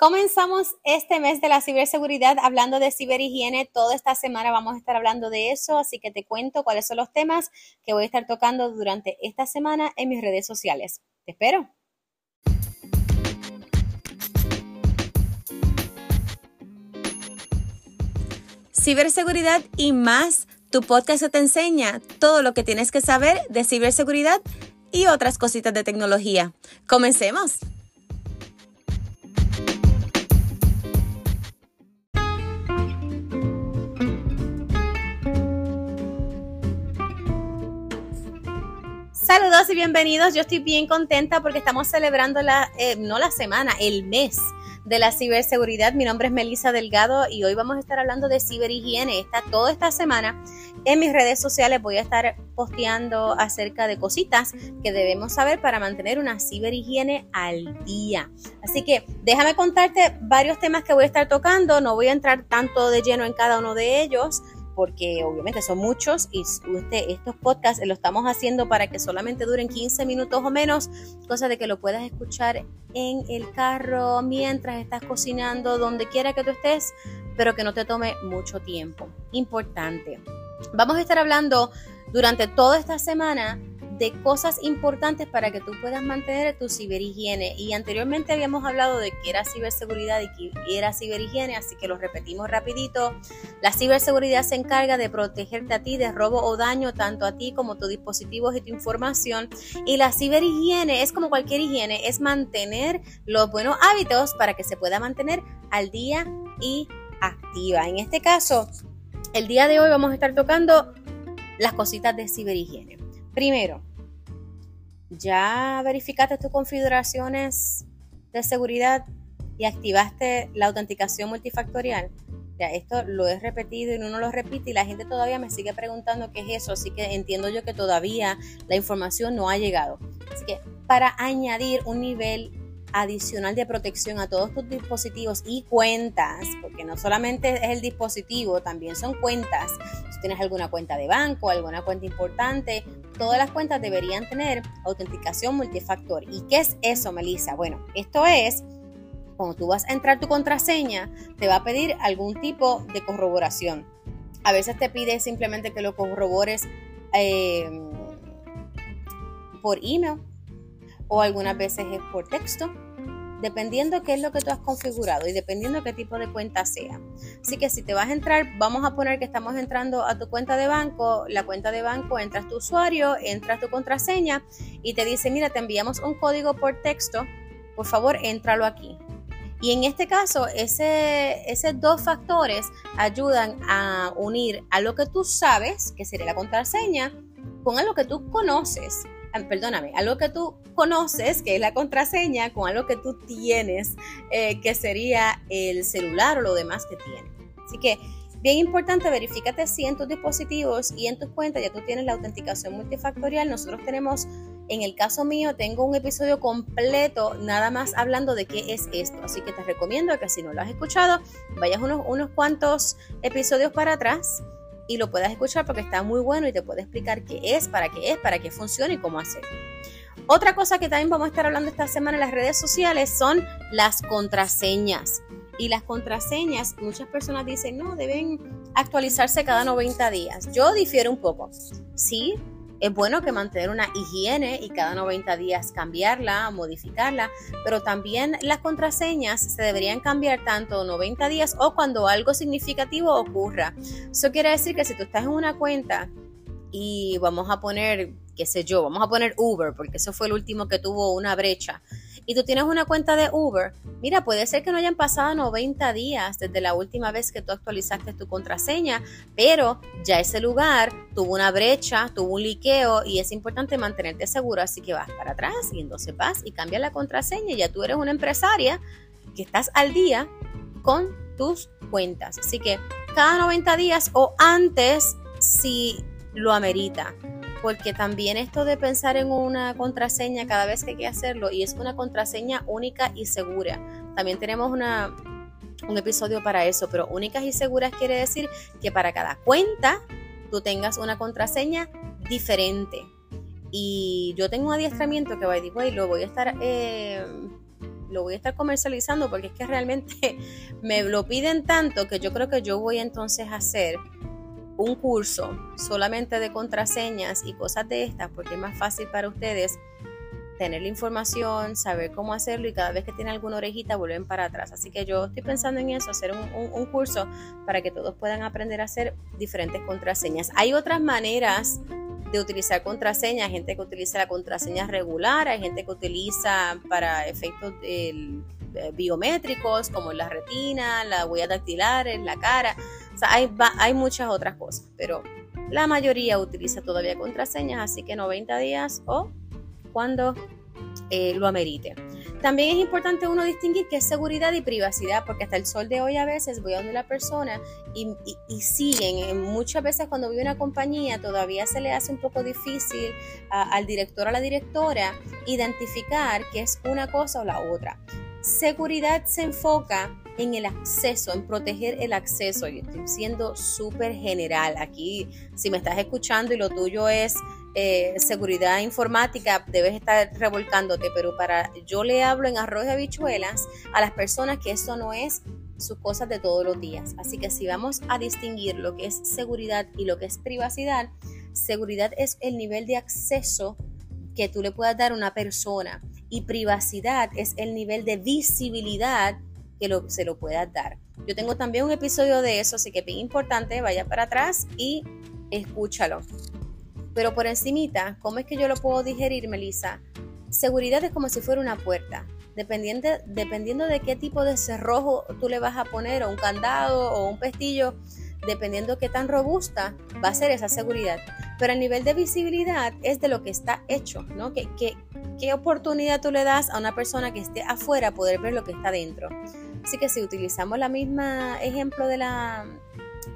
Comenzamos este mes de la ciberseguridad hablando de ciberhigiene. Toda esta semana vamos a estar hablando de eso, así que te cuento cuáles son los temas que voy a estar tocando durante esta semana en mis redes sociales. Te espero. Ciberseguridad y más. Tu podcast te enseña todo lo que tienes que saber de ciberseguridad y otras cositas de tecnología. Comencemos. Saludos y bienvenidos. Yo estoy bien contenta porque estamos celebrando la, eh, no la semana, el mes de la ciberseguridad. Mi nombre es Melissa Delgado y hoy vamos a estar hablando de ciberhigiene. Esta, toda esta semana en mis redes sociales voy a estar posteando acerca de cositas que debemos saber para mantener una ciberhigiene al día. Así que déjame contarte varios temas que voy a estar tocando. No voy a entrar tanto de lleno en cada uno de ellos porque obviamente son muchos y estos podcasts lo estamos haciendo para que solamente duren 15 minutos o menos, cosa de que lo puedas escuchar en el carro, mientras estás cocinando, donde quiera que tú estés, pero que no te tome mucho tiempo. Importante. Vamos a estar hablando durante toda esta semana de cosas importantes para que tú puedas mantener tu ciberhigiene. Y anteriormente habíamos hablado de que era ciberseguridad y que era ciberhigiene, así que lo repetimos rapidito. La ciberseguridad se encarga de protegerte a ti de robo o daño, tanto a ti como a tus dispositivos y tu información. Y la ciberhigiene es como cualquier higiene, es mantener los buenos hábitos para que se pueda mantener al día y activa. En este caso, el día de hoy vamos a estar tocando las cositas de ciberhigiene. Primero, ya verificaste tus configuraciones de seguridad y activaste la autenticación multifactorial. Ya, esto lo he repetido y uno lo repite y la gente todavía me sigue preguntando qué es eso, así que entiendo yo que todavía la información no ha llegado. Así que para añadir un nivel adicional de protección a todos tus dispositivos y cuentas, porque no solamente es el dispositivo, también son cuentas. Si tienes alguna cuenta de banco, alguna cuenta importante, todas las cuentas deberían tener autenticación multifactor. ¿Y qué es eso, Melissa? Bueno, esto es cuando tú vas a entrar tu contraseña, te va a pedir algún tipo de corroboración. A veces te pide simplemente que lo corrobores eh, por email o algunas veces es por texto, dependiendo qué es lo que tú has configurado y dependiendo qué tipo de cuenta sea. Así que si te vas a entrar, vamos a poner que estamos entrando a tu cuenta de banco, la cuenta de banco, entras tu usuario, entras tu contraseña y te dice, mira, te enviamos un código por texto, por favor, éntralo aquí. Y en este caso, esos dos factores ayudan a unir a lo que tú sabes, que sería la contraseña, con lo que tú conoces, perdóname, algo que tú conoces, que es la contraseña, con algo que tú tienes, eh, que sería el celular o lo demás que tiene. Así que, bien importante, verifícate si en tus dispositivos y en tus cuentas ya tú tienes la autenticación multifactorial. Nosotros tenemos, en el caso mío, tengo un episodio completo nada más hablando de qué es esto. Así que te recomiendo que si no lo has escuchado, vayas unos, unos cuantos episodios para atrás y lo puedas escuchar porque está muy bueno y te puede explicar qué es, para qué es, para qué funciona y cómo hacerlo. Otra cosa que también vamos a estar hablando esta semana en las redes sociales son las contraseñas. Y las contraseñas, muchas personas dicen, no, deben actualizarse cada 90 días. Yo difiero un poco. Sí, es bueno que mantener una higiene y cada 90 días cambiarla, modificarla, pero también las contraseñas se deberían cambiar tanto 90 días o cuando algo significativo ocurra. Eso quiere decir que si tú estás en una cuenta y vamos a poner, qué sé yo, vamos a poner Uber, porque eso fue el último que tuvo una brecha y tú tienes una cuenta de Uber, mira, puede ser que no hayan pasado 90 días desde la última vez que tú actualizaste tu contraseña, pero ya ese lugar tuvo una brecha, tuvo un liqueo y es importante mantenerte seguro, así que vas para atrás y entonces vas y cambias la contraseña ya tú eres una empresaria que estás al día con tus cuentas. Así que cada 90 días o antes si lo amerita porque también esto de pensar en una contraseña cada vez que hay que hacerlo y es una contraseña única y segura. También tenemos una, un episodio para eso, pero únicas y seguras quiere decir que para cada cuenta tú tengas una contraseña diferente. Y yo tengo un adiestramiento que by the way lo voy a estar eh, lo voy a estar comercializando porque es que realmente me lo piden tanto que yo creo que yo voy entonces a hacer un curso solamente de contraseñas y cosas de estas porque es más fácil para ustedes tener la información, saber cómo hacerlo y cada vez que tienen alguna orejita vuelven para atrás. Así que yo estoy pensando en eso, hacer un, curso para que todos puedan aprender a hacer diferentes contraseñas. Hay otras maneras de utilizar contraseñas, hay gente que utiliza la contraseña regular, hay gente que utiliza para efectos eh, biométricos como la retina, la huella dactilares, la cara, sea, hay, hay muchas otras cosas, pero la mayoría utiliza todavía contraseñas, así que 90 días o cuando eh, lo amerite. También es importante uno distinguir qué es seguridad y privacidad, porque hasta el sol de hoy a veces voy a donde la persona y, siguen. Muchas veces cuando vive una compañía todavía se le hace un poco difícil al director o a la directora identificar qué es una cosa o la otra. Seguridad se enfoca en el acceso, en proteger el acceso. Yo estoy siendo súper general. Aquí, si me estás escuchando y lo tuyo es eh, seguridad informática, debes estar revolcándote, pero para yo le hablo en arroz de habichuelas a las personas que eso no es sus cosas de todos los días. Así que si vamos a distinguir lo que es seguridad y lo que es privacidad, seguridad es el nivel de acceso que tú le puedas dar a una persona y privacidad es el nivel de visibilidad que se lo puedas dar. Yo tengo también un episodio de eso, así que es importante, vaya para atrás y escúchalo. Pero por encimita, ¿cómo es que yo lo puedo digerir, Melissa? Seguridad es como si fuera una puerta. Dependiendo, dependiendo de qué tipo de cerrojo tú le vas a poner, o un candado o un pestillo, dependiendo qué tan robusta va a ser esa seguridad. Pero el nivel de visibilidad es de lo que está hecho, ¿no? ¿Qué, qué, qué oportunidad tú le das a una persona que esté afuera poder ver lo que está dentro? Así que si utilizamos la misma ejemplo de la,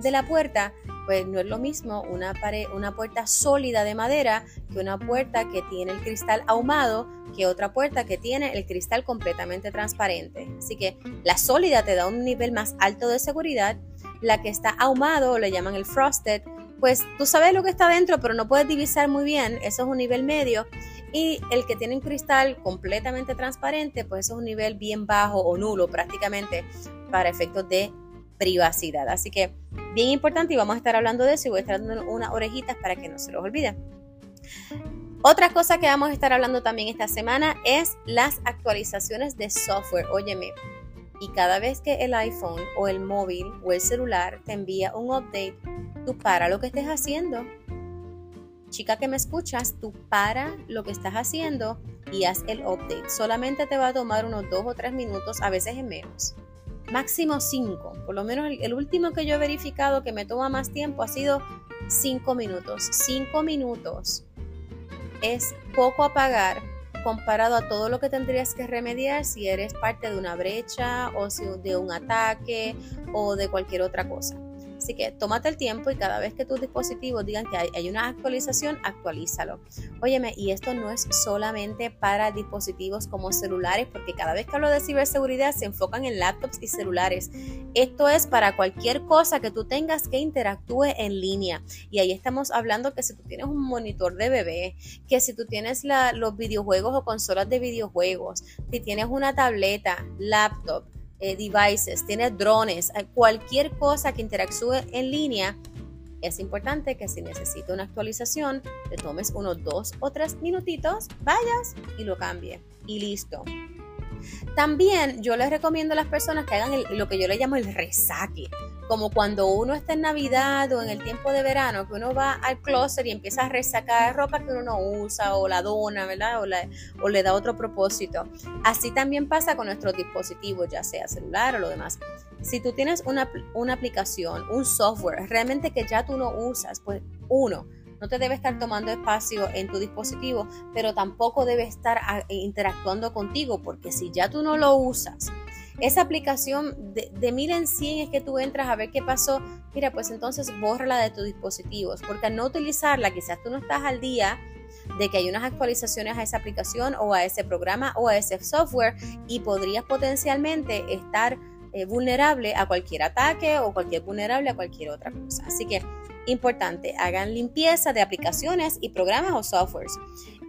de la puerta, pues no es lo mismo una, pared, una puerta sólida de madera que una puerta que tiene el cristal ahumado que otra puerta que tiene el cristal completamente transparente. Así que la sólida te da un nivel más alto de seguridad, la que está ahumado, le llaman el frosted, pues tú sabes lo que está dentro, pero no puedes divisar muy bien, eso es un nivel medio. Y el que tiene un cristal completamente transparente, pues eso es un nivel bien bajo o nulo prácticamente para efectos de privacidad. Así que bien importante y vamos a estar hablando de eso y voy a estar dando unas orejitas para que no se los olvide. Otra cosa que vamos a estar hablando también esta semana es las actualizaciones de software. Óyeme, y cada vez que el iPhone o el móvil o el celular te envía un update, tú para lo que estés haciendo. Chica que me escuchas, tú para lo que estás haciendo y haz el update. Solamente te va a tomar unos dos o tres minutos, a veces es menos máximo 5. Por lo menos el, último que yo he verificado que me toma más tiempo ha sido 5 minutos. 5 minutos es poco a pagar comparado a todo lo que tendrías que remediar si eres parte de una brecha o si de un ataque o de cualquier otra cosa. Así que tómate el tiempo y cada vez que tus dispositivos digan que hay, una actualización, actualízalo. Óyeme, y esto no es solamente para dispositivos como celulares, porque cada vez que hablo de ciberseguridad se enfocan en laptops y celulares. Esto es para cualquier cosa que tú tengas que interactúe en línea. Y ahí estamos hablando que si tú tienes un monitor de bebé, que si tú tienes los videojuegos o consolas de videojuegos, si tienes una tableta, laptop, eh, devices, tienes drones, eh, cualquier cosa que interactúe en línea, es importante que si necesita una actualización, te tomes unos dos o tres minutitos, vayas y lo cambie. Y listo. También yo les recomiendo a las personas que hagan lo que yo le llamo el resaque como cuando uno está en Navidad o en el tiempo de verano, que uno va al closet y empieza a resacar ropa que uno no usa o la dona, ¿verdad? O, le da otro propósito. Así también pasa con nuestros dispositivos, ya sea celular o lo demás. Si tú tienes una, una aplicación, un software, realmente que ya tú no usas, pues uno, no te debe estar tomando espacio en tu dispositivo, pero tampoco debe estar interactuando contigo, porque si ya tú no lo usas, esa aplicación de, de mil en cien es que tú entras a ver qué pasó. Mira, pues entonces bórrala de tus dispositivos, porque al no utilizarla, quizás tú no estás al día de que hay unas actualizaciones a esa aplicación o a ese programa o a ese software y podrías potencialmente estar eh, vulnerable a cualquier ataque o cualquier vulnerable a cualquier otra cosa. Así que importante, hagan limpieza de aplicaciones y programas o softwares.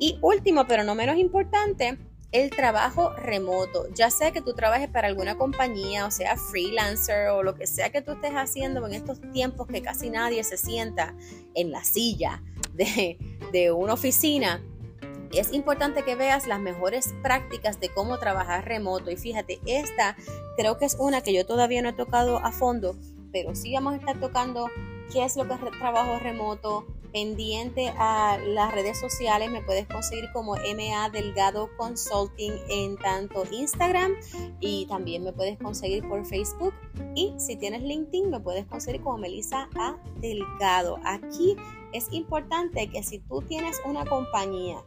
Y último, pero no menos importante, el trabajo remoto, ya sea que tú trabajes para alguna compañía, o sea, freelancer o lo que sea que tú estés haciendo en estos tiempos que casi nadie se sienta en la silla de, de una oficina, es importante que veas las mejores prácticas de cómo trabajar remoto. Y fíjate, esta creo que es una que yo todavía no he tocado a fondo, pero sí vamos a estar tocando qué es lo que es trabajo remoto, pendiente a las redes sociales, me puedes conseguir como MA Delgado Consulting en tanto Instagram y también me puedes conseguir por Facebook. Y si tienes LinkedIn, me puedes conseguir como Melissa A Delgado. Aquí es importante que si tú tienes una compañía,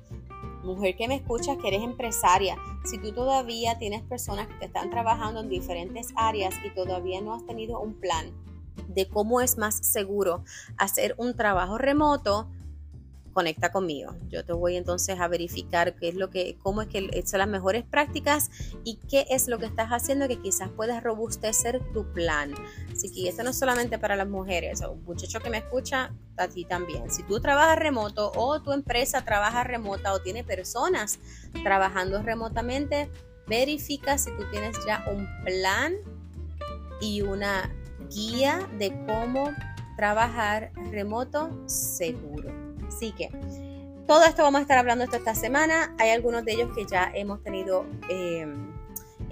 mujer que me escuchas, que eres empresaria, si tú todavía tienes personas que te están trabajando en diferentes áreas y todavía no has tenido un plan de cómo es más seguro hacer un trabajo remoto, conecta conmigo. Yo te voy entonces a verificar qué es lo que, cómo es que son las mejores prácticas y qué es lo que estás haciendo que quizás puedas robustecer tu plan. Así que esto no es solamente para las mujeres, o muchacho que me escucha, a ti también. Si tú trabajas remoto o tu empresa trabaja remota o tiene personas trabajando remotamente, verifica si tú tienes ya un plan y una guía de cómo trabajar remoto seguro. Así que todo esto vamos a estar hablando esto esta semana. Hay algunos de ellos que ya hemos tenido eh,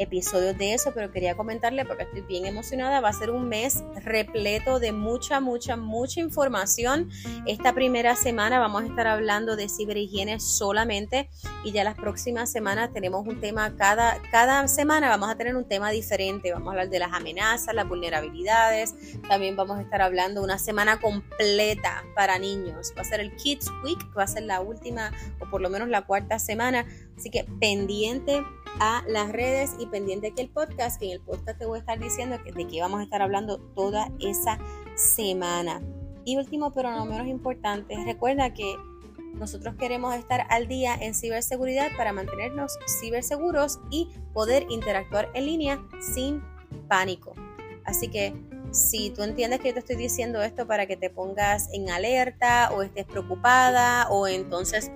episodios de eso, pero quería comentarle porque estoy bien emocionada. Va a ser un mes repleto de mucha, mucha, mucha información. Esta primera semana vamos a estar hablando de ciberhigiene solamente y ya las próximas semanas tenemos un tema, cada, cada semana vamos a tener un tema diferente. Vamos a hablar de las amenazas, las vulnerabilidades. También vamos a estar hablando una semana completa para niños. Va a ser el Kids Week, va a ser la última o por lo menos la cuarta semana. Así que pendiente a las redes y pendiente aquí el podcast, que en el podcast te voy a estar diciendo de qué vamos a estar hablando toda esa semana. Y último, pero no menos importante, recuerda que nosotros queremos estar al día en ciberseguridad para mantenernos ciberseguros y poder interactuar en línea sin pánico. Así que si tú entiendes que yo te estoy diciendo esto para que te pongas en alerta o estés preocupada o entonces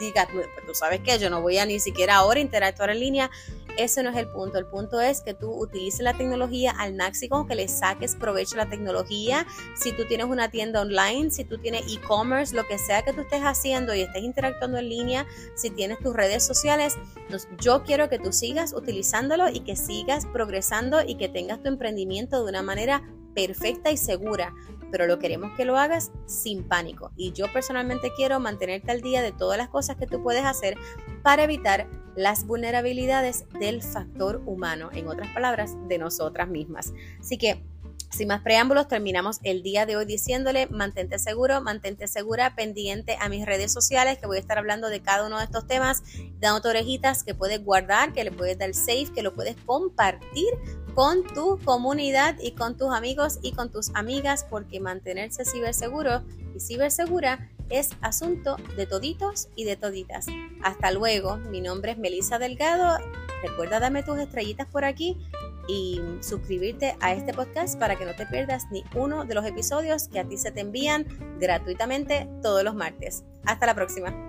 digas, pues tú sabes que yo no voy a ni siquiera ahora interactuar en línea, ese no es el punto. El punto es que tú utilices la tecnología al máximo, que le saques provecho a la tecnología. Si tú tienes una tienda online, si tú tienes e-commerce, lo que sea que tú estés haciendo y estés interactuando en línea, si tienes tus redes sociales, yo quiero que tú sigas utilizándolo y que sigas progresando y que tengas tu emprendimiento de una manera perfecta y segura, pero lo queremos que lo hagas sin pánico. Y yo personalmente quiero mantenerte al día de todas las cosas que tú puedes hacer para evitar las vulnerabilidades del factor humano, en otras palabras, de nosotras mismas. Así que sin más preámbulos, terminamos el día de hoy diciéndole, mantente seguro, mantente segura, pendiente a mis redes sociales, que voy a estar hablando de cada uno de estos temas, dando orejitas que puedes guardar, que le puedes dar safe, que lo puedes compartir con tu comunidad y con tus amigos y con tus amigas, porque mantenerse ciberseguro y cibersegura es asunto de toditos y de toditas. Hasta luego, mi nombre es Melissa Delgado. Recuerda darme tus estrellitas por aquí y suscribirte a este podcast para que no te pierdas ni uno de los episodios que a ti se te envían gratuitamente todos los martes. Hasta la próxima.